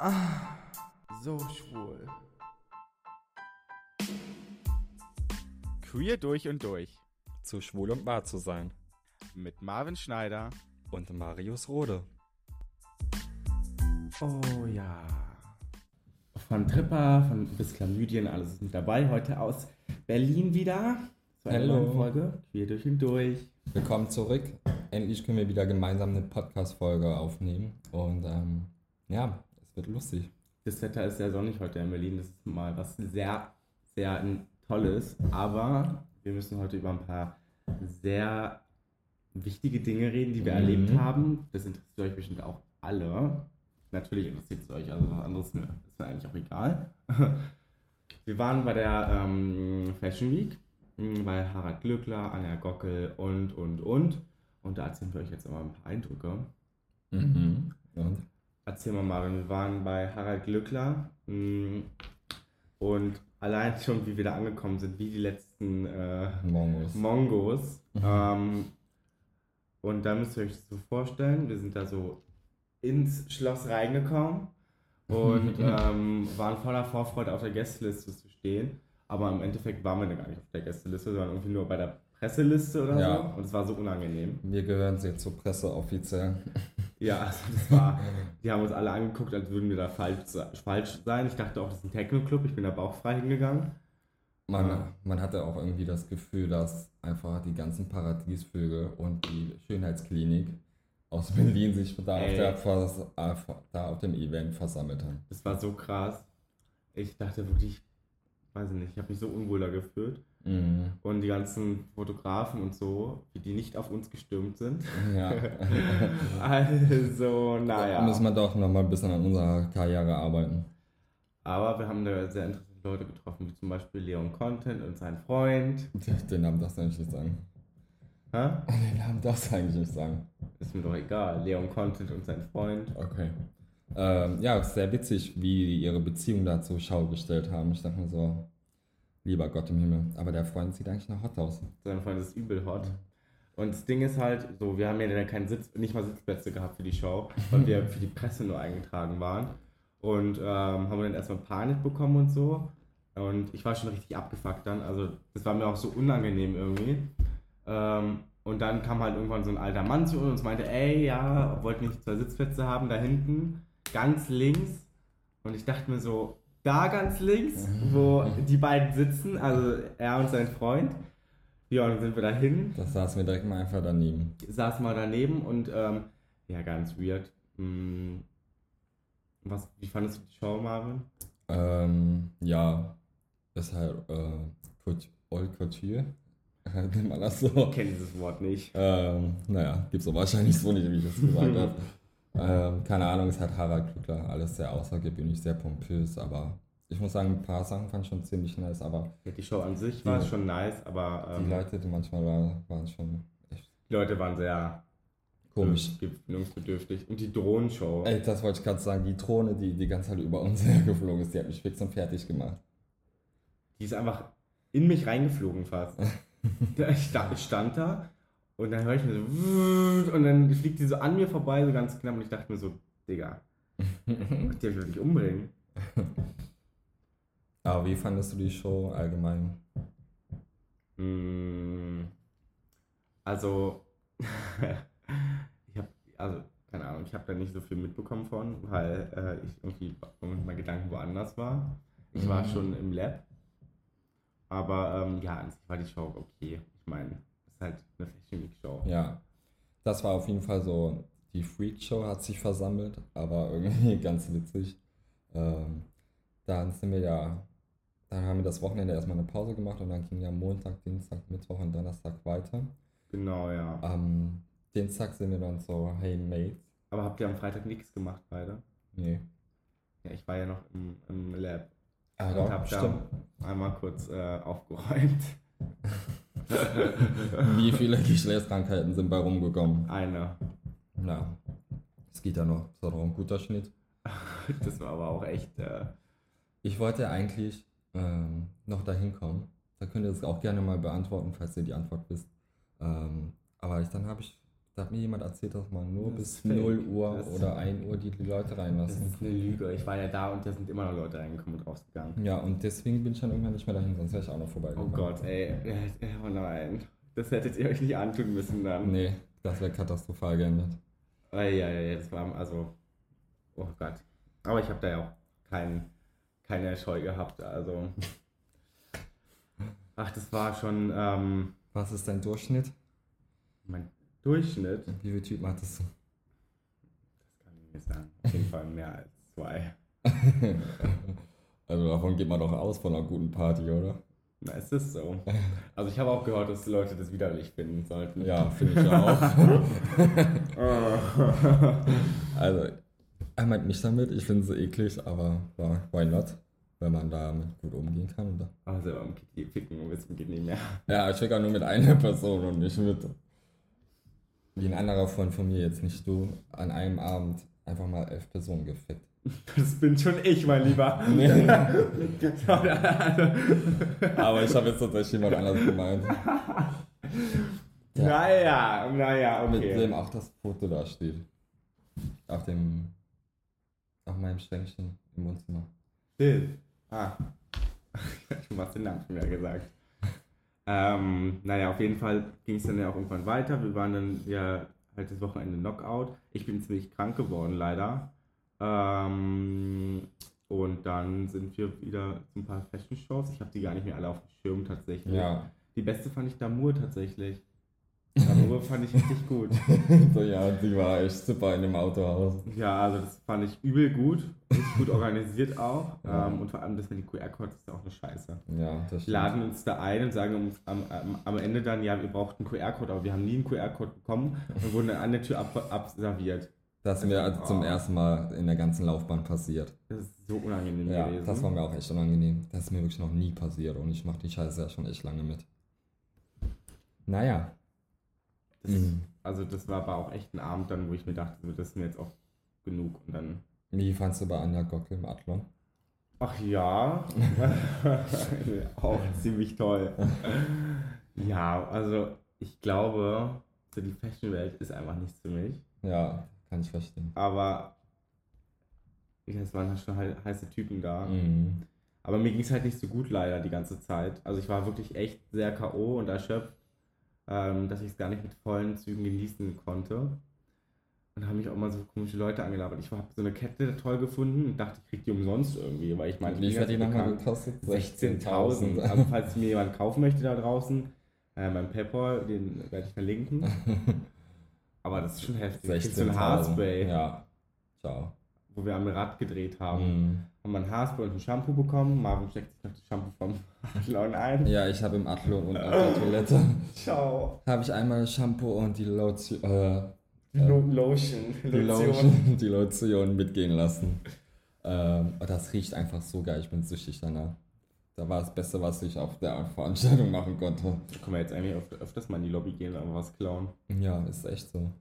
Ah, so schwul. Queer durch und durch. Zu schwul und wahr zu sein. Mit Marvin Schneider und Marius Rode. Oh ja. Von Tripper, von bis Chlamydien, alles ist mit dabei. Heute aus Berlin wieder. Zu einer neuen Folge. Queer durch und durch. Willkommen zurück. Endlich können wir wieder gemeinsam eine Podcast-Folge aufnehmen. Und ähm, ja, wird lustig. Das Wetter ist sehr sonnig heute in Berlin. Das ist mal was sehr, sehr Tolles. Aber wir müssen heute über ein paar sehr wichtige Dinge reden, die wir mhm. erlebt haben. Das interessiert euch bestimmt auch alle. Natürlich interessiert es euch, also was anderes ist mir eigentlich auch egal. Wir waren bei der ähm, Fashion Week hm, bei Harald Glückler, Anja Gockel und, und, und. Und da erzählen wir euch jetzt immer ein paar Eindrücke. Mhm. Und? Erzähl mal, Marvin, wir waren bei Harald Glückler hm, und allein schon, wie wir da angekommen sind, wie die letzten äh, Mongos. Mongos. Mhm. Ähm, und da müsst ihr euch das so vorstellen, wir sind da so ins Schloss reingekommen und ähm, waren voller Vorfreude auf der Gästeliste zu stehen. Aber im Endeffekt waren wir da gar nicht auf der Gästeliste, sondern irgendwie nur bei der Presseliste oder ja. so. Und es war so unangenehm. Wir gehören jetzt zur Presse offiziell. Ja, also das war, die haben uns alle angeguckt, als würden wir da falsch, falsch sein. Ich dachte auch, das ist ein Techno-Club. Ich bin da bauchfrei hingegangen. Man, ja. man hatte auch irgendwie das Gefühl, dass einfach die ganzen Paradiesvögel und die Schönheitsklinik aus Berlin sich da auf, der, da auf dem Event versammelt haben. Das war so krass. Ich dachte wirklich, weiß ich nicht, ich habe mich so unwohl da gefühlt. Mhm. Und die ganzen Fotografen und so, wie die nicht auf uns gestürmt sind. Ja. also, naja. Da müssen wir doch nochmal ein bisschen an unserer Karriere arbeiten. Aber wir haben da sehr interessante Leute getroffen, wie zum Beispiel Leon Content und sein Freund. Den Namen darfst du eigentlich nicht sagen. Hä? Den Namen darfst du eigentlich nicht sagen. Ist mir doch egal. Leon Content und sein Freund. Okay. Ähm, ja, sehr witzig, wie die ihre Beziehung da zur Schau gestellt haben. Ich dachte mir so, lieber Gott im Himmel. Aber der Freund sieht eigentlich noch hot aus. Sein Freund ist übel hot. Und das Ding ist halt, so, wir haben ja dann keinen Sitz, nicht mal Sitzplätze gehabt für die Show, weil wir für die Presse nur eingetragen waren. Und ähm, haben dann erstmal Panik bekommen und so. Und ich war schon richtig abgefuckt dann. Also, das war mir auch so unangenehm irgendwie. Ähm, und dann kam halt irgendwann so ein alter Mann zu uns und meinte, ey, ja, wollt nicht zwei Sitzplätze haben da hinten? ganz links. Und ich dachte mir so, da ganz links, wo die beiden sitzen, also er und sein Freund. Ja, und dann sind wir dahin. Das saßen wir direkt mal einfach daneben. Saßen mal daneben und ähm, ja, ganz weird. Hm, was, wie fandest du die Show, Marvin? Ähm, ja, ist halt äh, Old Couture. Nennt man das so? Ich kenne dieses Wort nicht. Ähm, naja, gibt es wahrscheinlich so nicht, wie ich das gesagt habe. Ähm, keine Ahnung, es hat Harald Glückler alles sehr außergewöhnlich, sehr pompös, aber ich muss sagen, ein paar Sachen fand ich schon ziemlich nice, aber. Ja, die Show an sich war schon nice, aber. Ähm, die Leute, die manchmal waren, waren schon echt. Die Leute waren sehr komisch. Gewöhnungsbedürftig. Und die Drohnenshow. Ey, das wollte ich gerade sagen, die Drohne, die die ganze Zeit über uns hergeflogen ist, die hat mich fix und fertig gemacht. Die ist einfach in mich reingeflogen fast. ich stand da und dann höre ich mir so, und dann fliegt die so an mir vorbei, so ganz knapp, und ich dachte mir so, Digga, die will ich umbringen. Aber wie fandest du die Show allgemein? Mm, also, ich habe, also, keine Ahnung, ich habe da nicht so viel mitbekommen von, weil äh, ich irgendwie mit meinen Gedanken woanders war. Ich war mhm. schon im Lab. Aber ähm, ja, an sich war die Show okay. Ich meine, ist halt eine Fashion. Ja, das war auf jeden Fall so, die Freak Show hat sich versammelt, aber irgendwie ganz witzig. Ähm, dann sind wir ja, dann haben wir das Wochenende erstmal eine Pause gemacht und dann ging ja Montag, Dienstag, Mittwoch und Donnerstag weiter. Genau, ja. Am Dienstag sind wir dann so, hey Mates. Aber habt ihr am Freitag nichts gemacht, beide? Nee. Ja, ich war ja noch im, im Lab. Ah, und hab stimmt. einmal kurz äh, aufgeräumt. Wie viele Geschlechtskrankheiten sind bei rumgekommen? Eine. Ja. Es geht ja noch. Das war doch ein guter Schnitt. das war aber auch echt. Äh ich wollte eigentlich ähm, noch dahin kommen. Da könnt ihr es auch gerne mal beantworten, falls ihr die Antwort wisst. Ähm, aber ich, dann habe ich Da hat mir jemand erzählt, dass man nur Das bis ist fake. 0 Uhr Das- oder 1 Uhr die, Leute Das reinlassen. ist eine Lüge. Ich war ja da und da sind immer noch Leute reingekommen und rausgegangen. Ja, und deswegen bin ich dann irgendwann nicht mehr dahin, sonst wäre ich auch noch Oh vorbeigekommen. Gott, ey. Oh nein. Das hättet ihr euch nicht antun müssen dann. Nee, das wäre katastrophal geendet. Ja, ja, ja, das war also. Oh Gott. Aber ich habe da ja auch kein, keine Scheu gehabt. Also. Ach, das war schon ähm, Was ist dein Durchschnitt? mein Durchschnitt. Wie viele Typen hattest du? Das kann ich nicht sagen. Auf jeden Fall mehr als zwei. Also davon geht man doch aus von einer guten Party, oder? Na, ist das so? Also ich habe auch gehört, dass die Leute das widerlich finden sollten. Ja, finde ich auch. Also, er meint mich damit, ich finde sie eklig, aber ja, why not? Wenn man damit gut umgehen kann. Und Also am Kiki ficken wissen geht nicht mehr. ja, ich fick auch nur mit einer Person und nicht mit. Wie ein anderer Freund von mir, jetzt nicht du, an einem Abend einfach mal elf Personen gefickt. Das bin schon ich, mein Lieber. Nee. Aber ich habe jetzt tatsächlich jemand anderes gemeint. Ja. naja, naja, Mit okay. dem auch das Foto da steht. Auf dem. Auf meinem Schränkchen im Wohnzimmer. Bill. Ah. Du hast den Namen schon wieder gesagt. Ähm, naja, auf jeden Fall ging es dann ja auch irgendwann weiter. Wir waren dann ja halt das Wochenende Knockout. Ich bin ziemlich krank geworden, leider. Ähm, und dann sind wir wieder zu ein paar Fashion-Shows. Ich habe die gar nicht mehr alle auf dem Schirm tatsächlich. Ja. Die beste fand ich Damur tatsächlich. Damur fand ich richtig gut. so, ja, die war echt super in dem Autohaus. Ja, also das fand ich übel gut. Richtig gut organisiert auch. Ja. Ähm, und vor allem das mit den QR-Codes ist auch eine Scheiße. Ja, das Wir stimmt. laden uns da ein und sagen uns am, am, am Ende dann, ja, wir brauchten einen QR-Code, aber wir haben nie einen QR-Code bekommen und wurden dann an der Tür ab, abserviert. Das ist mir also zum Oh. ersten Mal in der ganzen Laufbahn passiert. Das ist so unangenehm Ja, gewesen. das war mir auch echt unangenehm. Das ist mir wirklich noch nie passiert und ich mache die Scheiße ja schon echt lange mit. Naja. Das, Mhm. Also das war aber auch echt ein Abend dann, wo ich mir dachte, so, das ist mir jetzt auch genug. Und dann, Wie fandst du bei Anja Gockel im Athlon? ach ja, auch ziemlich toll. Ja, also ich glaube, so die Fashion-Welt ist einfach nichts für mich. Ja, kann ich verstehen. Aber es waren halt schon he- heiße Typen da. Mhm. Aber mir ging es halt nicht so gut leider die ganze Zeit. Also ich war wirklich echt sehr K.O. und erschöpft, ähm, dass ich es gar nicht mit vollen Zügen genießen konnte. Und haben mich auch mal so komische Leute angelabert. Ich habe so eine Kette toll gefunden und dachte, ich krieg die umsonst irgendwie, weil ich meine, viel hat die nochmal gekostet? 16.000. Also falls mir jemand kaufen möchte da draußen, äh, mein Paypal, den werde ich verlinken. Aber das ist schon heftig. Ich krieg So ein 16.000. Haarspray, Ja. Ciao. wo wir am Rad gedreht haben. Mhm. Haben wir ein Haarspray und ein Shampoo bekommen. Marvin steckt sich noch das Shampoo vom Laun ein. Ja, ich habe im Athlon und auf der Toilette Ciao. habe ich einmal Shampoo und die Lotion, äh, Lo Lotion. die Lotion, die Lotion mitgehen lassen. Ähm, das riecht einfach so geil, ich bin süchtig danach. Da war das Beste, was ich auf der Veranstaltung machen konnte. Können wir jetzt eigentlich öf öfters mal in die Lobby gehen und was klauen? Ja, ist echt so.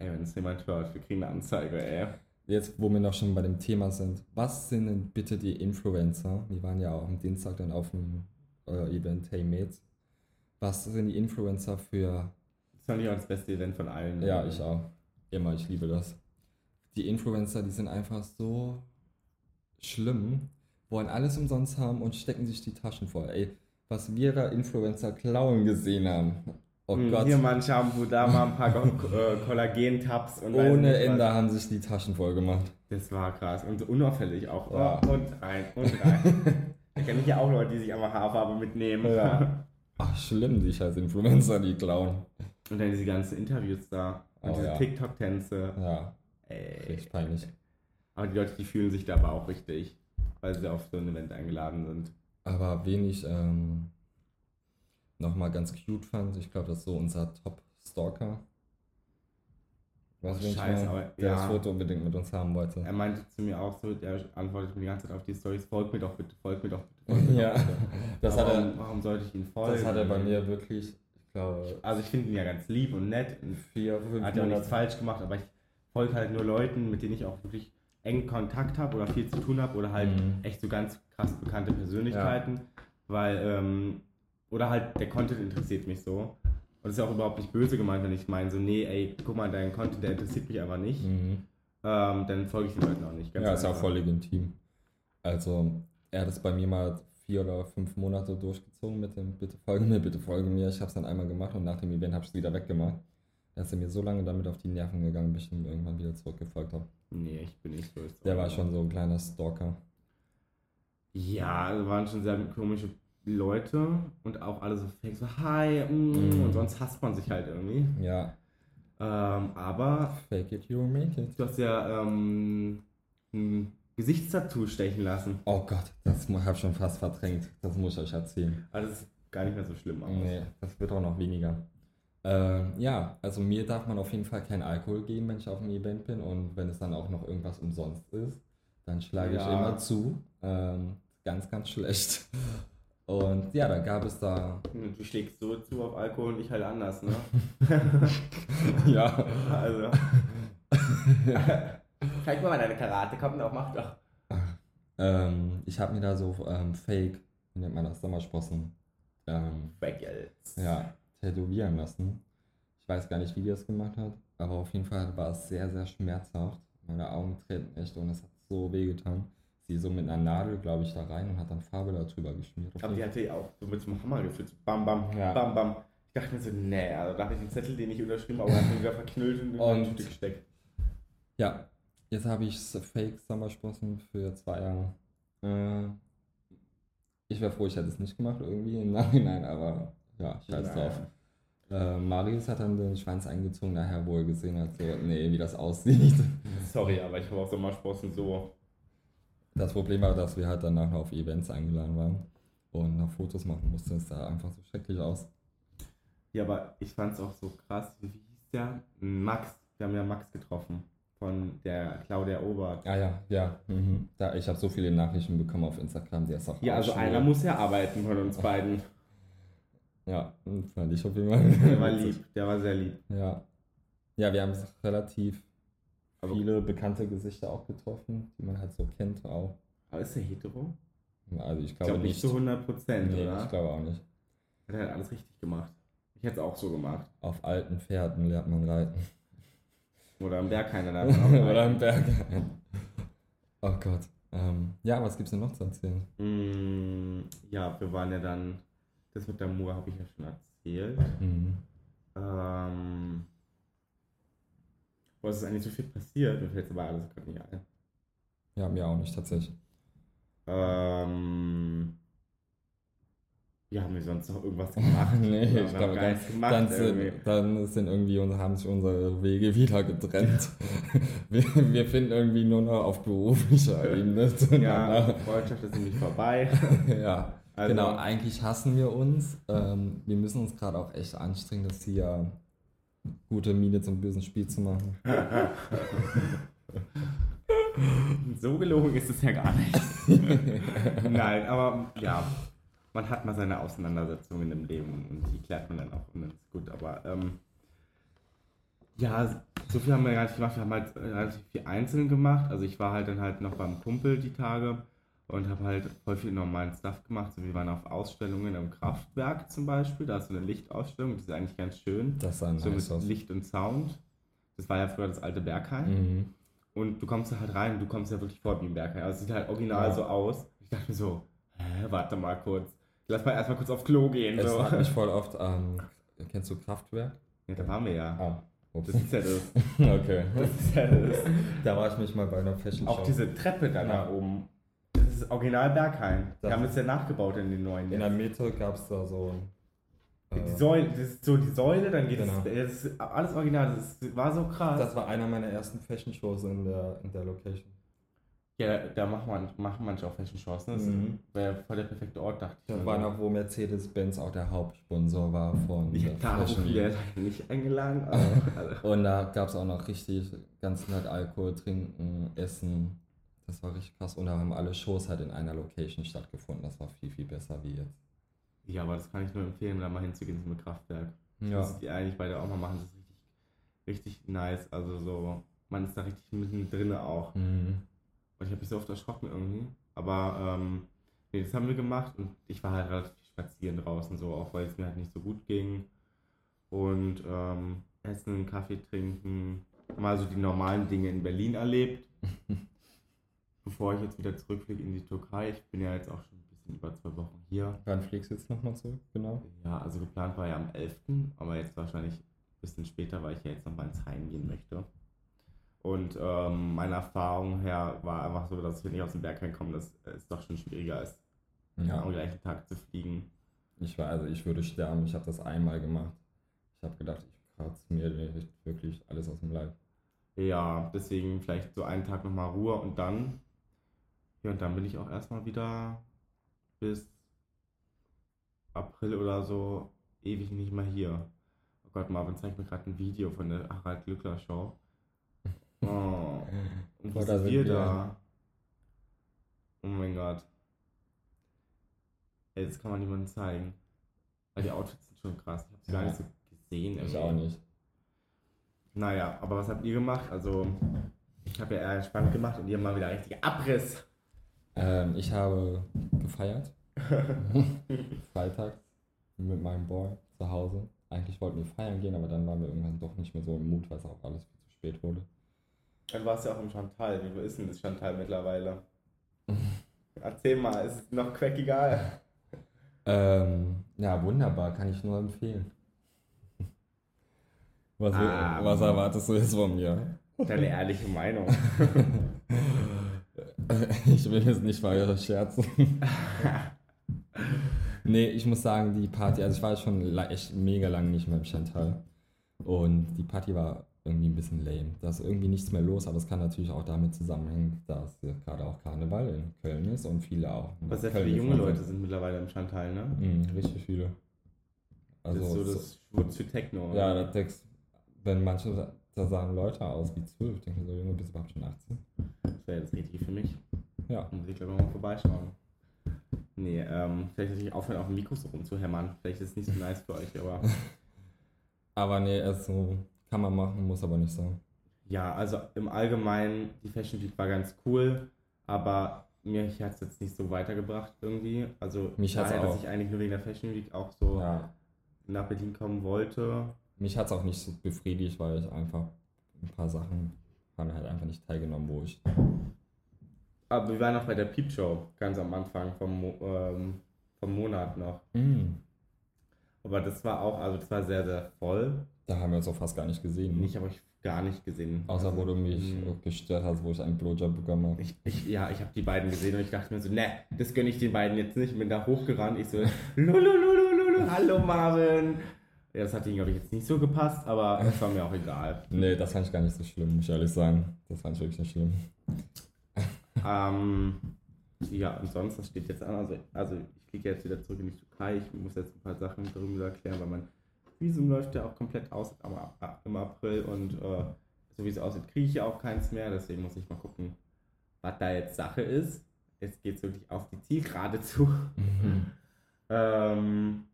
Ey, wenn es jemand hört, wir kriegen eine Anzeige, ey. Jetzt, wo wir noch schon bei dem Thema sind, was sind denn bitte die Influencer? Wir waren ja auch am Dienstag dann auf dem äh, Event Hey Mates. Was sind die Influencer für Das fand ich auch das beste Event von allen. Ja, ich auch. Immer, ich liebe das. Die Influencer, die sind einfach so schlimm, wollen alles umsonst haben und stecken sich die Taschen voll. Ey, was wir da Influencer klauen gesehen haben. Oh Hm, Gott. Hier mal ein Shampoo, da mal ein paar äh, Kollagen-Tabs Ohne nicht was. Ende haben sich die Taschen voll gemacht. Das war krass und unauffällig auch. Ja. Oh, und rein, und rein. da kenne ich ja auch Leute, die sich einfach Haarfarbe mitnehmen. Ja. Ach, schlimm, die scheiß Influencer, die klauen. Und dann diese ganzen Interviews da. Und Oh, diese ja. TikTok-Tänze. Ja, Ey. richtig peinlich. Aber die Leute, die fühlen sich da aber auch richtig, weil sie auf so ein Event eingeladen sind. Aber wen ich ähm, nochmal ganz cute fand, ich glaube, das ist so unser Top-Stalker. Was wen ich Scheiße, aber der das ja. Foto unbedingt mit uns haben wollte. Er meinte zu mir auch so, er antwortet mir die ganze Zeit auf die Stories, folgt mir doch bitte, folgt mir doch bitte. Folgt Ja, doch bitte. das Aber hat, warum, er, warum sollte ich ihn folgen? das hat er bei mir wirklich, ich glaube, Also ich finde ihn ja ganz lieb und nett. Und vier, fünf hat ja auch nichts falsch gemacht, aber ich folge halt nur Leuten, mit denen ich auch wirklich eng Kontakt habe oder viel zu tun habe oder halt Mhm. echt so ganz krass bekannte Persönlichkeiten, weil ähm, oder halt der Content interessiert mich so Und das ist ja auch überhaupt nicht böse gemeint, wenn ich meine, so, nee, ey, guck mal, dein Content, der interessiert mich einfach nicht. Mhm. Ähm, dann folge ich den Leuten auch nicht. Ja, ist auch einfach. voll legitim. Also, er hat es bei mir mal vier oder fünf Monate durchgezogen mit dem Bitte folge mir, bitte folge mir. Ich habe es dann einmal gemacht und nach dem Event habe ich es wieder weggemacht. Da ist er mir so lange damit auf die Nerven gegangen, bis ich ihm irgendwann wieder zurückgefolgt habe. Nee, ich bin nicht so. Der war schon so ein kleiner Stalker. Ja, also waren schon sehr komische Leute und auch alle so fake, so hi, mm, Mhm. und sonst hasst man sich halt irgendwie. Ja, Ähm, aber fake it, you make it. du hast ja ähm, ein Gesichtstattoo stechen lassen. Oh Gott, das habe ich schon fast verdrängt. Das muss ich euch erzählen. Also das ist gar nicht mehr so schlimm aus. Nee, das wird auch noch weniger. Ähm, ja, also mir darf man auf jeden Fall keinen Alkohol geben, wenn ich auf einem Event bin und wenn es dann auch noch irgendwas umsonst ist, dann schlage ich Ja. immer zu. Ähm, ganz, ganz schlecht. Und ja, dann gab es da, Du schlägst so zu auf Alkohol und ich halt anders, ne? ja, Also. Zeig mal deine Karate, komm doch, mach doch. ähm, ich habe mir da so ähm, Fake, wie nennt man das, Sommersprossen, ähm, Bagels. ja, tätowieren lassen. Ich weiß gar nicht, wie die das gemacht hat, aber auf jeden Fall war es sehr, sehr schmerzhaft. Meine Augen treten echt und es hat so weh getan. Sie so mit einer Nadel, glaube ich, da rein und hat dann Farbe darüber geschmiert. Aber die hatte ja auch so mit einem Hammer gefühlt. So bam, bam, Ja. bam, bam. Ich dachte mir so, nee, also da habe ich den Zettel, den ich unterschrieben habe, habe ich wieder verknüllt und in Und- die Tüte gesteckt. ja, jetzt habe ich Fake Sommersprossen für zwei Jahre. Äh, ich wäre froh, ich hätte es nicht gemacht irgendwie im Nachhinein, aber ja, scheiß Naja. drauf. Äh, Marius hat dann den Schwanz eingezogen, nachher wohl gesehen hat, so, nee, wie das aussieht. Sorry, aber ich habe auch Sommersprossen so. Das Problem war, dass wir halt danach auf Events eingeladen waren und nach Fotos machen mussten. Es sah einfach so schrecklich aus. Ja, aber ich fand es auch so krass. Wie hieß der? Max. Wir haben ja Max getroffen. Von der Claudia Obert. Ah ja, ja. Mhm. Da, ich habe so viele Nachrichten bekommen auf Instagram, der ist auch Ja, also einer muss ja arbeiten von uns beiden. Ja, fand ich auf jeden Fall. Der war lieb, der war sehr lieb. Ja. Ja, wir haben relativ Aber- viele bekannte Gesichter auch getroffen, die man halt so kennt auch. Aber ist der hetero? Also ich Ich glaube glaube nicht nicht. zu 100 Prozent, nee, oder? ich glaube auch nicht. Hat er halt alles richtig gemacht. Ich hätte es auch so gemacht. Auf alten Pferden lernt man reiten. Oder am Berg keiner da. Oder im Berg. oh Gott. Ähm, ja, was gibt's denn noch zu erzählen? Mm, ja, wir waren ja dann, das mit der Mur habe ich ja schon erzählt. Mhm. Ähm, was ist eigentlich so viel passiert? Mir fällt aber alles gerade nicht ein. Ja, mir auch nicht tatsächlich. Ähm, ja, haben wir sonst noch irgendwas gemacht? nee, ich glaube, gar dann, nichts gemacht dann, sind, irgendwie. dann sind irgendwie und haben sich unsere Wege wieder getrennt. wir, wir finden irgendwie nur noch auf beruflicher Ebene Ja. Freundschaft ist nämlich vorbei. Ja, Also- genau. Eigentlich hassen wir uns. Ähm, wir müssen uns gerade auch echt anstrengen, dass hier gute Miene zum bösen Spiel zu machen. So gelogen ist es ja gar nicht. Nein, aber ja, man hat mal seine Auseinandersetzungen im Leben und die klärt man dann auch und dann ist gut. Aber ähm, ja, so viel haben wir gar nicht gemacht. Wir haben halt relativ viel einzeln gemacht. Also ich war halt dann halt noch beim Kumpel die Tage und habe halt voll viel normalen Stuff gemacht. So, wir waren auf Ausstellungen im Kraftwerk zum Beispiel. Da ist so eine Lichtausstellung, die ist eigentlich ganz schön. Das sah So nice mit aus. Licht und Sound. Das war ja früher das alte Bergheim. Mhm. Und du kommst da halt rein und du kommst ja wirklich vor wie ein Bergheim. Also es sieht halt original Ja. so aus. Ich dachte mir so, hä, warte mal kurz. Lass mal erstmal kurz auf Klo gehen. Es So. hat mich voll oft an. kennst du Kraftwerk? Ja, da waren wir ja. Ah. Das ist ja das. Okay. Das ist ja das. Da war ich mich mal bei einer Fashion Show. Auch diese Treppe da nach oben. Ist original Bergheim. Die Das- haben es ja nachgebaut in den neuen. In der Mitte gab es da so. die Äh, Säule, das ist so die Säule, dann geht Genau. es. Das ist alles original. Das ist, war so krass. das war einer meiner ersten Fashion Shows in der, in der Location. ja, da machen, man, machen manche auch Fashion Shows. Ne? Das Mhm. wäre voll der perfekte Ort, dachte ich. Das war noch, wo Mercedes-Benz auch der Hauptsponsor war von Ich der Fashion wieder nicht eingeladen. Und da gab es auch noch richtig ganz nett Alkohol, Trinken, Essen. Das war richtig krass. Und da haben alle Shows halt in einer Location stattgefunden. Das war viel, viel besser wie jetzt. Ja, aber das kann ich nur empfehlen, da mal hinzugehen zum Kraftwerk. Ja. Das ist die eigentlich beide auch mal machen. Das ist richtig, richtig nice. Also so, man ist da richtig mittendrin auch. Mhm. Und ich habe mich so oft erschrocken irgendwie. Aber ähm, nee, das haben wir gemacht und ich war halt relativ spazieren draußen so, auch weil es mir halt nicht so gut ging. und ähm, essen, Kaffee trinken, mal so die normalen Dinge in Berlin erlebt. Bevor ich jetzt wieder zurückfliege in die Türkei. Ich bin ja jetzt auch schon ein bisschen über zwei Wochen hier. Wann fliegst du jetzt nochmal zurück? Genau. Ja, also geplant war ja am 11., aber jetzt wahrscheinlich ein bisschen später, weil ich ja jetzt nochmal ins Heim gehen möchte. Und ähm, meine Erfahrung her war einfach so, dass wenn ich aus dem Berg reinkomme, dass es doch schon schwieriger ist, Ja. am gleichen Tag zu fliegen. Ich war, also ich würde sterben. Ich habe das einmal gemacht. Ich habe gedacht, ich kratze mir wirklich alles aus dem Leib. Ja, deswegen vielleicht so einen Tag nochmal Ruhe und dann, ja, und dann bin ich auch erstmal wieder bis April oder so ewig nicht mehr hier. Oh Gott, Marvin zeigt mir gerade ein Video von der Harald Glückler Show. Oh, und ist sind wir da? Oh mein Gott. Ey, das kann man niemandem zeigen. Weil die Outfits sind schon krass. Ich habe sie gar Ja. nicht so gesehen. Ich irgendwie. auch nicht. Naja, aber was habt ihr gemacht? Also, ich habe ja eher entspannt gemacht und ihr mal wieder richtiger Abriss. Ähm, ich habe gefeiert. Freitags mit meinem Boy zu Hause. Eigentlich wollten wir feiern gehen, aber dann waren wir irgendwann doch nicht mehr so im Mut, weil es auch alles viel zu spät wurde. Dann warst du ja auch im Chantal. Wie ist denn das Chantal mittlerweile? Erzähl mal, ist es noch quackiger? Ähm, ja, wunderbar, kann ich nur empfehlen. Was, Ah. was erwartest du jetzt von mir? Deine ehrliche Meinung. Ich will jetzt nicht weiter scherzen. nee, ich muss sagen, die Party, also ich war schon echt mega lange nicht mehr im Chantal. Und die Party war irgendwie ein bisschen lame. Da ist irgendwie nichts mehr los, aber es kann natürlich auch damit zusammenhängen, dass gerade auch Karneval in Köln ist und viele auch. Was sehr viele junge Leute sind mittlerweile im Chantal, ne? Mhm, richtig viele. Also, das ist so so- das Schwurz für Techno. ja, da denkst, wenn manche, da- sahen Leute aus wie 12, denke ich so, Junge, bist du überhaupt schon 18? Das wäre das Richtige für mich. Ja. Muss ich glaube mal vorbeischauen. Nee, ähm, vielleicht natürlich aufhören, auf dem Mikro so rumzuhämmern. Vielleicht ist es nicht so nice für euch, aber. Aber nee, also kann man machen, muss aber nicht sein. Ja, also im Allgemeinen, die Fashion Week war ganz cool, aber mir hat es jetzt nicht so weitergebracht irgendwie. Also Mich hat's daher, dass auch. ich eigentlich nur wegen der Fashion Week auch so Ja, nach Berlin kommen wollte. Mich hat es auch nicht so befriedigt, weil ich einfach ein paar Sachen haben halt einfach nicht teilgenommen, wo ich. Aber wir waren noch bei der Peep Show, ganz am Anfang vom, Mo ähm, vom Monat noch. Mm, Aber das war auch, also das war sehr, sehr voll. da haben wir uns auch fast gar nicht gesehen. Ich habe euch gar nicht gesehen. Außer wo du mich Mm. gestört hast, wo ich einen Blowjob bekommen habe. Ich, ich, ja, ich habe die beiden gesehen und ich dachte mir so, ne, das gönne ich den beiden jetzt nicht. Ich bin da hochgerannt. Ich so, lululululu, hallo Marvin. Ja, das hat ihnen, glaube ich, jetzt nicht so gepasst, aber es war mir auch egal. Nee, das fand ich gar nicht so schlimm, muss ich ehrlich sagen. Das fand ich wirklich nicht schlimm. Ähm, ja, und sonst, was steht jetzt an? Also, also ich fliege jetzt wieder zurück in die Türkei. Ich muss jetzt ein paar Sachen darüber erklären, weil mein Visum läuft ja auch komplett aus im April und äh, so wie es aussieht, kriege ich ja auch keins mehr. Deswegen muss ich mal gucken, was da jetzt Sache ist. Jetzt geht es wirklich auf die Zielgerade zu. Ähm,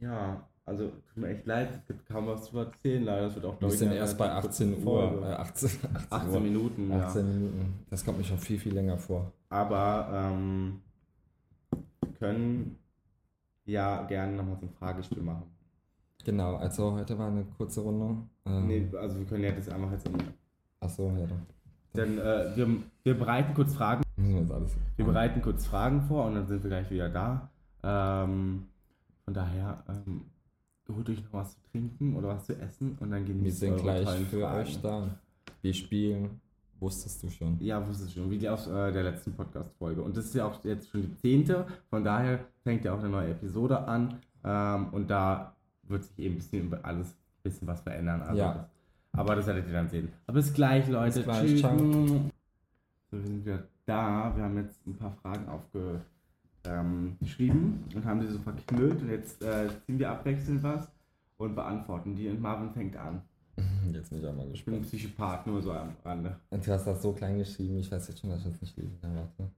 ja, also tut mir echt leid, es gibt kaum was zu erzählen, leider. Es wird auch, Wir glaub ich, sind erst bei relativ kurze 18 Uhr. Äh, 18, 18, 18 Uhr. Minuten, 18 ja. Minuten. Das kommt mir schon viel, viel länger vor. Aber ähm, wir können ja gerne nochmal so ein Fragespiel machen. Genau, also heute war eine kurze Runde. Ähm, Nee, also wir können ja das einfach jetzt. Achso, ja doch. Denn äh, wir, wir bereiten kurz Fragen. Wir bereiten kurz Fragen vor und dann sind wir gleich wieder da. Ähm, von daher, ähm, holt euch noch was zu trinken oder was zu essen und dann genießt Wir sind eure gleich für Fragen. euch da. Wir spielen, wusstest du schon. Ja, wusste ich schon, wie aus äh, der letzten Podcast-Folge. Und das ist ja auch jetzt schon die zehnte, von daher fängt ja auch eine neue Episode an. Ähm, und da wird sich eben ein bisschen alles ein bisschen was verändern. Also Ja. das, aber das werdet ihr dann sehen. Aber bis gleich, Leute. Bis gleich, Tschüss. ciao. So, wir sind wieder da. Wir haben jetzt ein paar Fragen aufgeschrieben ähm, geschrieben und haben die so verknüllt. Und jetzt äh, ziehen wir abwechselnd was und beantworten die. Und Marvin fängt an. Jetzt bin ich auch mal Ich bin ein gespannt. Psychopath, nur so am Rande. Und du hast das so klein geschrieben, ich weiß jetzt schon, dass ich das nicht lesen kann. Warte.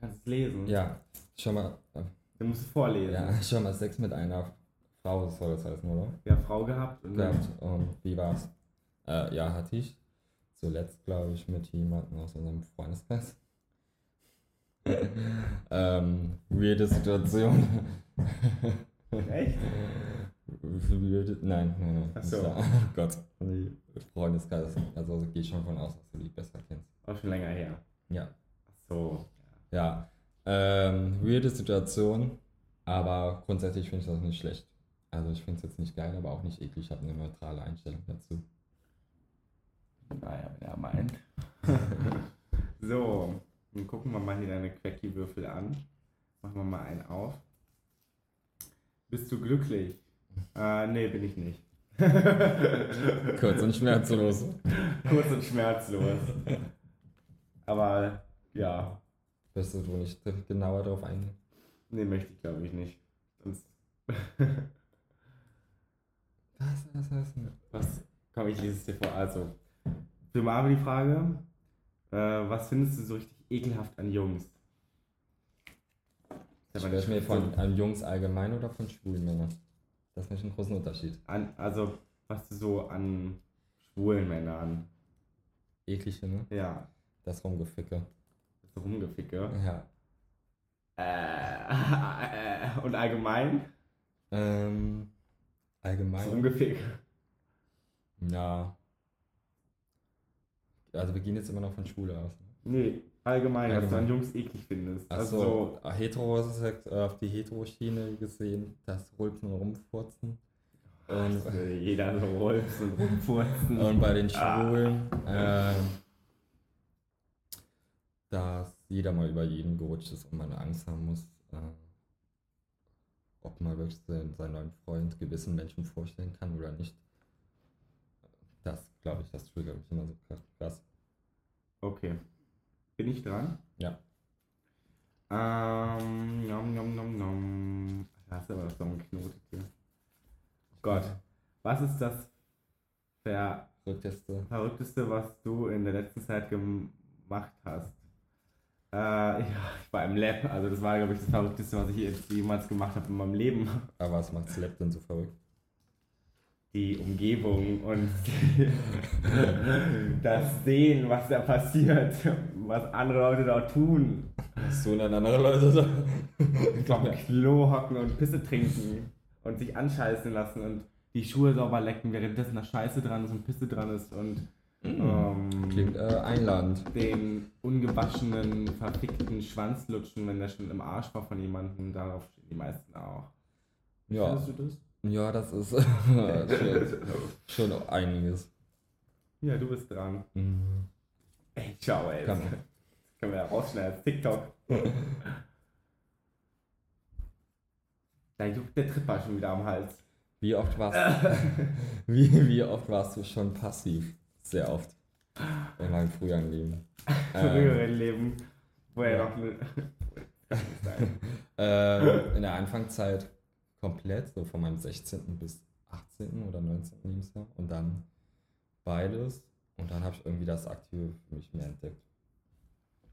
Kannst du es lesen? Ja, schon mal. Dann musst du vorlesen. Ja, schon mal Sex mit einer Frau soll das heißen, oder? ja, Frau gehabt und Gehabt. Und wie war's? Äh, ja, hatte ich. Zuletzt, glaube ich, mit jemandem aus unserem Freundeskreis. ähm, weirde Situation. Echt? Nein, nein, nein. Ach so. Ja, Oh Gott. Freundeskreis. Also geh schon von aus, dass du die besser kennst. Auch schon länger her. Ja. Ach so. Ja. Ähm, weirde Situation, aber grundsätzlich finde ich das nicht schlecht. Also ich finde es jetzt nicht geil, aber auch nicht eklig. Ich habe eine neutrale Einstellung dazu. Naja, wenn er meint. so, dann gucken wir mal hier deine Quecki-Würfel an. Machen wir mal einen auf. Bist du glücklich? Äh, nee, bin ich nicht. Kurz und schmerzlos. Kurz und schmerzlos. Aber ja, Wirst du wohl nicht genauer darauf eingehen? nee, möchte ich glaube ich nicht. Sonst, Was, was, was? was, komm, ich lese es dir vor. Also, für Marvin die Frage, äh, was findest du so richtig ekelhaft an Jungs? Sprechen wir nicht von an Jungs allgemein oder von schwulen Männern? Das ist nicht ein großen Unterschied. an, also, was du so an schwulen Männern, Eklige, ne? ja, Das Rumgeficke. das Rumgeficke. Ja. Äh, und allgemein, Ähm, das allgemein. Rumgeficke. Ja. Also wir gehen jetzt immer noch von Schwule aus. ne? Nee, allgemein, was du an Jungs eklig findest. Achso, Also, Heterosex auf die Hetero-Schiene gesehen, das Rülpsen und Rumfurzen. Und, jeder so rollt und rumfurzen. und bei den Ah. Schwulen, ähm, dass jeder mal über jeden gerutscht ist und man Angst haben muss, äh, ob man wirklich seinen, seinen neuen Freund gewissen Menschen vorstellen kann oder nicht. Das, glaube ich, das triggert mich immer so krass. Okay. Bin ich dran? Ja. Ähm, nom, nom, nom, nom. Da hast du aber so einen Knoten hier. Gott. Was ist das Ver Rückteste. Verrückteste, was du in der letzten Zeit gemacht hast? Äh, ja, ich war im Lab. Also das war, glaube ich, das Verrückteste, was ich jemals gemacht habe in meinem Leben. Aber was macht Slap denn so verrückt? Die Umgebung und das Sehen, was da passiert, was andere Leute da tun. Hast du dann andere Leute da? Dem Klo hocken und Pisse trinken und sich anscheißen lassen und die Schuhe sauber lecken, währenddessen da Scheiße dran ist und Pisse dran ist und ähm, Klingt äh, einladend. den ungewaschenen, verfickten Schwanz lutschen, wenn der schon im Arsch war von jemandem. Darauf stehen die meisten auch. Ja, Findest du das? Ja das ist schon, schon einiges. Ja, du bist dran. Mhm. Ey, ciao, ey. Kann Das man. können wir ja rausschneiden als TikTok. Da juckt der Tripper schon wieder am Hals. Wie oft warst wie, wie oft warst du schon passiv? Sehr oft. In meinem früheren Leben. Ähm, Früheren Leben, wo er ja. noch eine. Kann nicht sein. äh, in der Anfangszeit komplett, so von meinem 16. bis 18. oder 19. Lebensjahr. Und dann beides. Und dann habe ich irgendwie das Aktive für mich mehr entdeckt.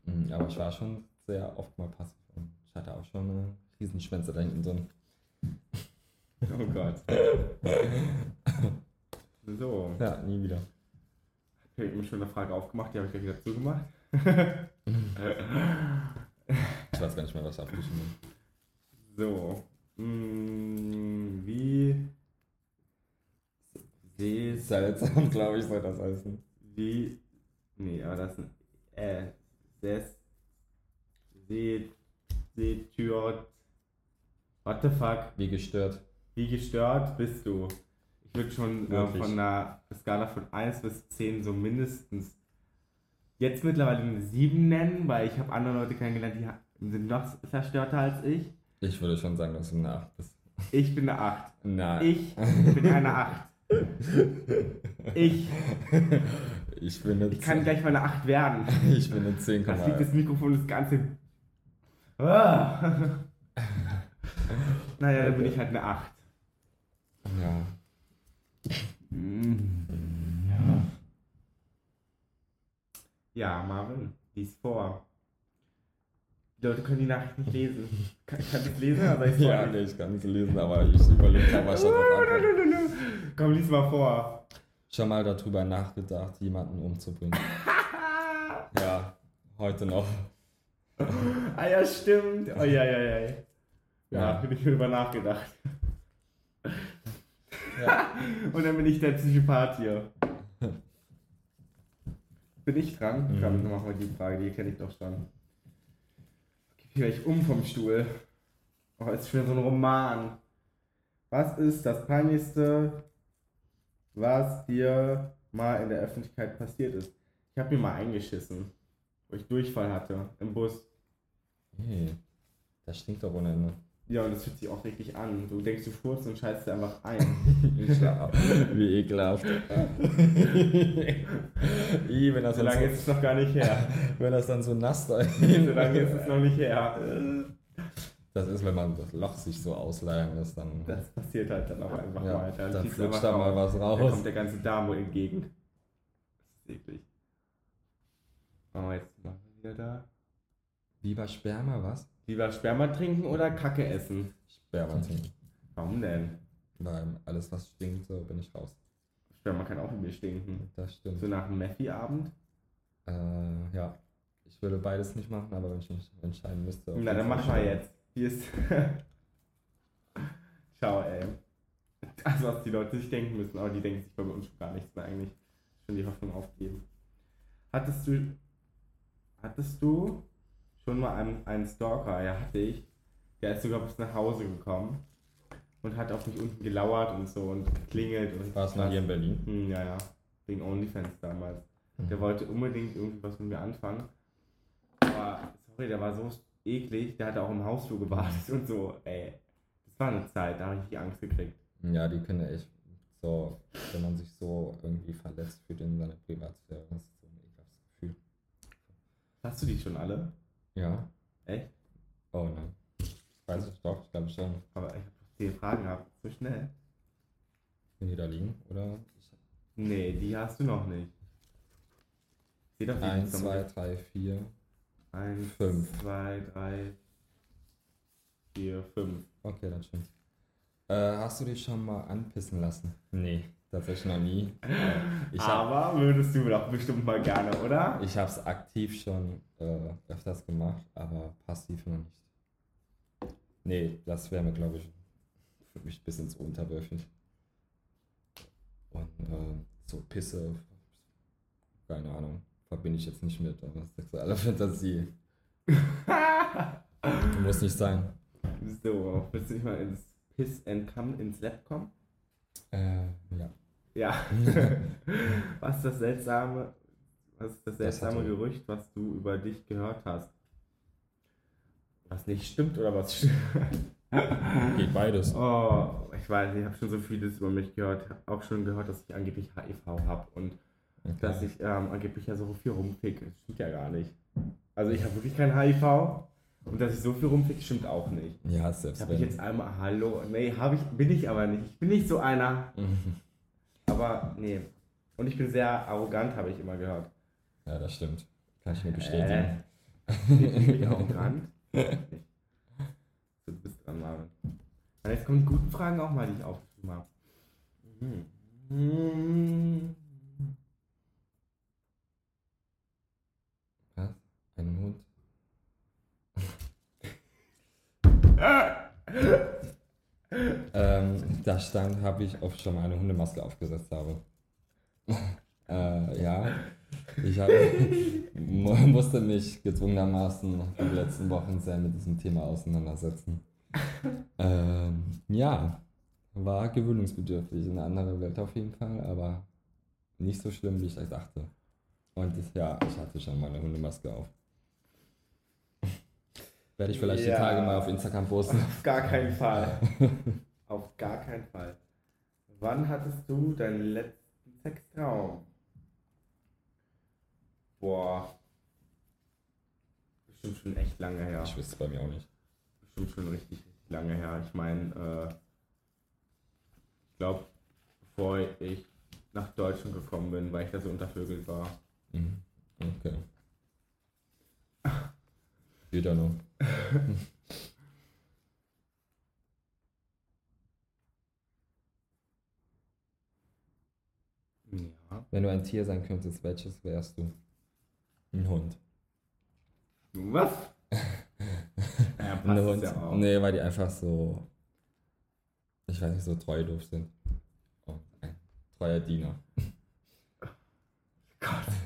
Mhm, Aber ich war schon sehr oft mal passiv. Und ich hatte auch schon äh, Riesenschwänze da hinten drin. Oh Gott. So, Ja, nie wieder. ich habe mir schon eine Frage aufgemacht, die habe ich gleich wieder zugemacht. Ich weiß gar nicht mehr, was ich abgeschrieben habe. So, mm, wie siehst Seltsam, glaube ich, soll das heißen. wie nee, aber das ist ein äh ses seht Tür What the fuck? Wie gestört. Wie gestört bist du? Ich würde schon äh, von einer Skala von 1 bis 10 so mindestens jetzt mittlerweile eine 7 nennen, weil ich habe andere Leute kennengelernt, die sind noch verstörter als ich. Ich würde schon sagen, dass du eine 8 bist. Ich bin eine 8. Nein. Ich bin eine 8. Ich, Ich bin eine ich kann 10. gleich mal eine 8 werden. Ich bin eine 10, Das liegt das Mikrofon das Ganze. Ah. Naja, dann bin ich halt eine 8. Ja. Ja. Ja, Marvin, lies vor. Die Leute können die Nachricht nicht lesen. Kann, kann ich es lesen? Aber ich Ja, nee, ich kann nicht lesen, aber ich überlege da was schon drauf antworten. Komm, lies mal vor. Schon mal darüber nachgedacht, jemanden umzubringen. Ja, heute noch. ah ja, stimmt. Oh ja, ja, ja. Ja, Ja. bin ich drüber nachgedacht. Ja. Und dann bin ich der Psychopath hier. Bin ich dran? Mhm. Dann machen wir die Frage, die kenne ich doch schon. Ich gehe gleich um vom Stuhl. Oh, ist schon so ein Roman. Was ist das Peinlichste, was dir mal in der Öffentlichkeit passiert ist? Ich habe mir mal eingeschissen, wo ich Durchfall hatte im Bus. Hey, das stinkt doch ohne Ende. Ja, und das fühlt sich auch richtig an. Du denkst, du furzt und scheißt dir einfach ein. Wie ekelhaft. I, wenn das, So dann lange so, ist es noch gar nicht her. wenn das dann so nass da So lange ist es noch nicht her. Das ist, wenn man das Loch sich so ausleiern lässt, dann Das passiert halt dann auch einfach ja, mal. dann schießt flutscht da mal was raus. kommt der ganze Darm wohl entgegen. Das ist eklig. Jetzt machen wir wieder da. Lieber Sperma, was? Lieber Sperma trinken oder Kacke essen? Sperma trinken. Warum denn? Weil alles, was stinkt, so bin ich raus. Sperma kann auch übel stinken. Das stimmt. So nach einem Mephi-Abend? Äh, ja. Ich würde beides nicht machen, aber wenn ich mich entscheiden müsste. Na, dann mach mal Sperma. jetzt. Hier ist. Ciao, ey. Also, was die Leute sich denken müssen, aber die denken sich bei uns schon gar nichts mehr eigentlich. Schon die Hoffnung aufgeben. Hattest du. Hattest du schon mal einen, einen Stalker? Ja, hatte ich. Der ist sogar bis nach Hause gekommen und hat auf mich unten gelauert und so und geklingelt. Und War es noch hier in Berlin? Hm, ja, ja. Wegen OnlyFans damals. Der wollte unbedingt irgendwie was mit mir anfangen. Aber, sorry, der war so eklig, der hatte auch im Hausflur gewartet und so, ey. Das war eine Zeit, da habe ich die Angst gekriegt. Ja, die können echt so, wenn man sich so irgendwie verletzt fühlt in seiner Privatsphäre, das ist so ein ekelhaftes Gefühl. Hast du die schon alle? Ja? Echt? Oh nein. Weiß ich doch, ich glaube schon. Aber ich habe zehn Fragen gehabt. So schnell? Wenn die da liegen, oder? Ich, Nee, die hast du noch nicht. Seh doch, wie die 1, zusammen- 2, 3, 4. Eins, fünf. zwei, drei, vier, fünf. Okay, dann stimmt. Äh, hast du dich schon mal anpissen lassen? Nee, tatsächlich noch nie. Äh, Ich habe Aber würdest du doch bestimmt mal gerne, oder? ich es aktiv schon äh, öfters gemacht, aber passiv noch nicht. Nee, das wäre mir, glaube ich, für mich ein bisschen zu unterwürfig. Und äh, so Pisse, keine Ahnung, verbinde ich jetzt nicht mit, aber sexuelle Fantasie. Muss nicht sein. So, willst du nicht mal ins Piss and Come ins Lab kommen? Äh, ja. Ja. was ist das seltsame, was ist das seltsame hatte- Gerücht, was du über dich gehört hast? Was nicht stimmt oder was stimmt? Geht beides. Oh, ich weiß, ich habe schon so vieles über mich gehört. Hab auch schon gehört, dass ich angeblich HIV habe und Okay. dass ich ähm, angeblich ja so viel rumficke. Das stimmt ja gar nicht. Also ich habe wirklich kein HIV und dass ich so viel rumficke, stimmt auch nicht. Ja, selbst Habe ich jetzt einmal Hallo? Nee, habe ich, bin ich aber nicht. Ich bin nicht so einer. Aber nee. Und ich bin sehr arrogant, habe ich immer gehört. Ja, das stimmt. Kann ich mir bestätigen. Äh, bin ich arrogant? So, du bist dran, Marvin. Und jetzt kommen die guten Fragen auch mal, die ich aufgeschrieben habe. Mhm. Was? Ein Hund? ähm, da stand, habe ich oft schon mal eine Hundemaske aufgesetzt habe. äh, ja, ich habe, mu- musste mich gezwungenermaßen die letzten Wochen sehr mit diesem Thema auseinandersetzen. ähm, ja, war gewöhnungsbedürftig, eine andere Welt auf jeden Fall, aber nicht so schlimm, wie ich dachte. Und ja, ich hatte schon mal eine Hundemaske auf. Werde ich vielleicht Ja. die Tage mal auf Instagram posten. Auf gar keinen Fall. Auf gar keinen Fall. Wann hattest du deinen letzten Sextraum? Boah. Bestimmt schon echt lange her. Ich wüsste es bei mir auch nicht. Bestimmt schon richtig, richtig lange her. Ich meine, äh, ich glaube, bevor ich nach Deutschland gekommen bin, weil ich da so untervögelt war. Mhm. Okay. Wieder noch. Ja. Wenn du ein Tier sein könntest, welches wärst du? Ein Hund. Was? Ja, passt Eine es Hund. ja auch. Nee, weil die einfach so, ich weiß nicht, so treu doof sind. Oh, ein treuer Diener.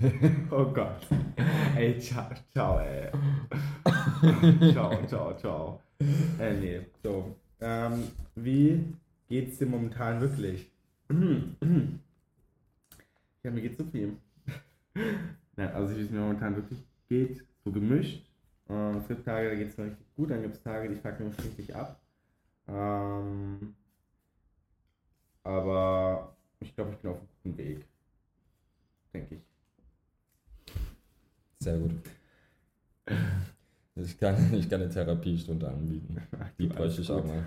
Oh Gott. Ey, ciao, ciao, ey. ciao, ciao, ciao. Äh, nee, so. Ähm, wie geht's dir momentan wirklich? ja, mir geht's so viel. Nein, also wie es mir momentan wirklich geht, so gemischt. Ähm, es gibt Tage, da geht's mir richtig gut, dann gibt es Tage, die fucken mich richtig ab. Ähm, aber ich glaube, ich bin auf einem guten Weg. Denke ich. Sehr gut. Ich kann, ich kann eine Therapiestunde anbieten. Die bräuchte ich auch mal.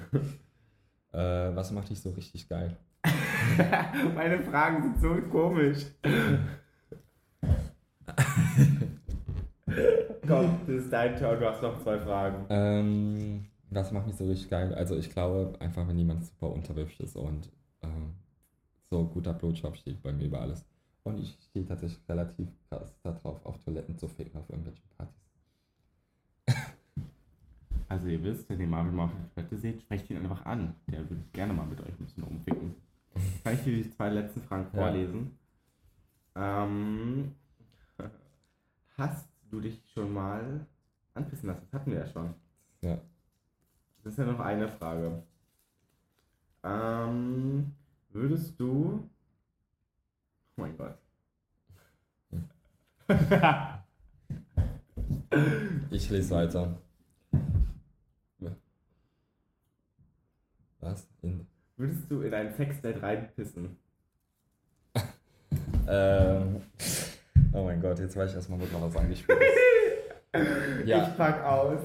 Äh, was macht dich so richtig geil? Meine Fragen sind so komisch. Komm, das ist dein Turn, du hast noch zwei Fragen. Ähm, was macht mich so richtig geil? Also ich glaube einfach, wenn jemand super unterwürfig ist und ähm, so guter Blutjob steht bei mir über alles. Und ich stehe tatsächlich relativ krass darauf, auf Toiletten zu ficken auf irgendwelchen Partys. Also ihr wisst, wenn ihr Marvin mal auf der Toilette seht, sprecht ihn einfach an. Der würde gerne mal mit euch ein bisschen umficken. Kann ich dir die zwei letzten Fragen Ja. vorlesen? Ähm, hast du dich schon mal anpissen lassen? Das hatten wir ja schon. Ja. Das ist ja noch eine Frage. Ähm, würdest du. Oh mein Gott. Ich lese weiter. Was? In, würdest du in ein Sexdate reinpissen? ähm, oh mein Gott, jetzt weiß ich erstmal, was was angespielt ist. Ja. Ich pack aus.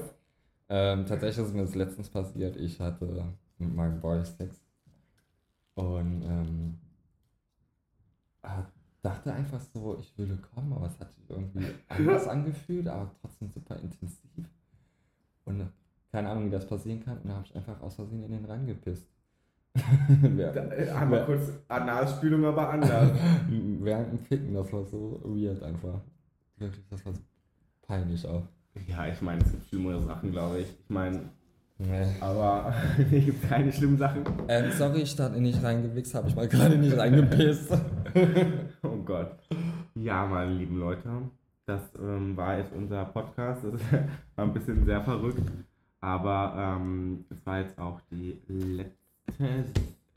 Ähm, tatsächlich ist mir das letztens passiert. Ich hatte mit meinem Boy Sex und ähm, dachte einfach so, ich würde kommen, aber es hat sich irgendwie anders angefühlt, aber trotzdem super intensiv. Und keine Ahnung, wie das passieren kann. Und da habe ich einfach aus Versehen in den. Da, während, äh, einmal kurz Analspülung, aber anders. während dem Ficken, das war so weird einfach. Wirklich, das war so peinlich auch. ja, ich meine, es gibt schlimmere Sachen, glaube ich. Ich meine, Nee. aber hier gibt es keine schlimmen Sachen. Ähm, sorry, ich da nicht reingewichst, habe ich mal gerade nicht reingepisst. Oh Gott. Ja, meine lieben Leute, das ähm, war jetzt unser Podcast. Das war ein bisschen sehr verrückt, aber ähm, es war jetzt auch die letzte,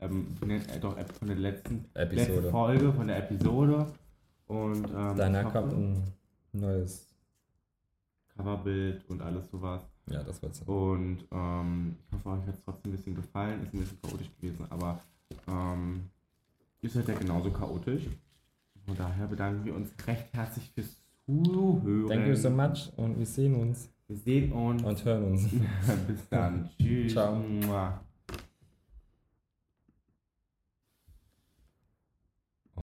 ähm, äh, doch, äh, von der letzten letzte Episode. Folge von der Episode. Und ähm, Danach kommt ein neues. Coverbild und alles sowas. Ja, das wird's. Und ähm, ich hoffe, euch hat es trotzdem ein bisschen gefallen. Ist ein bisschen chaotisch gewesen, aber ähm, ihr seid ja genauso chaotisch. Von daher bedanken wir uns recht herzlich fürs Zuhören. Thank you so much und wir sehen uns Wir sehen uns. und hören uns. Bis dann. Tschüss. Ciao.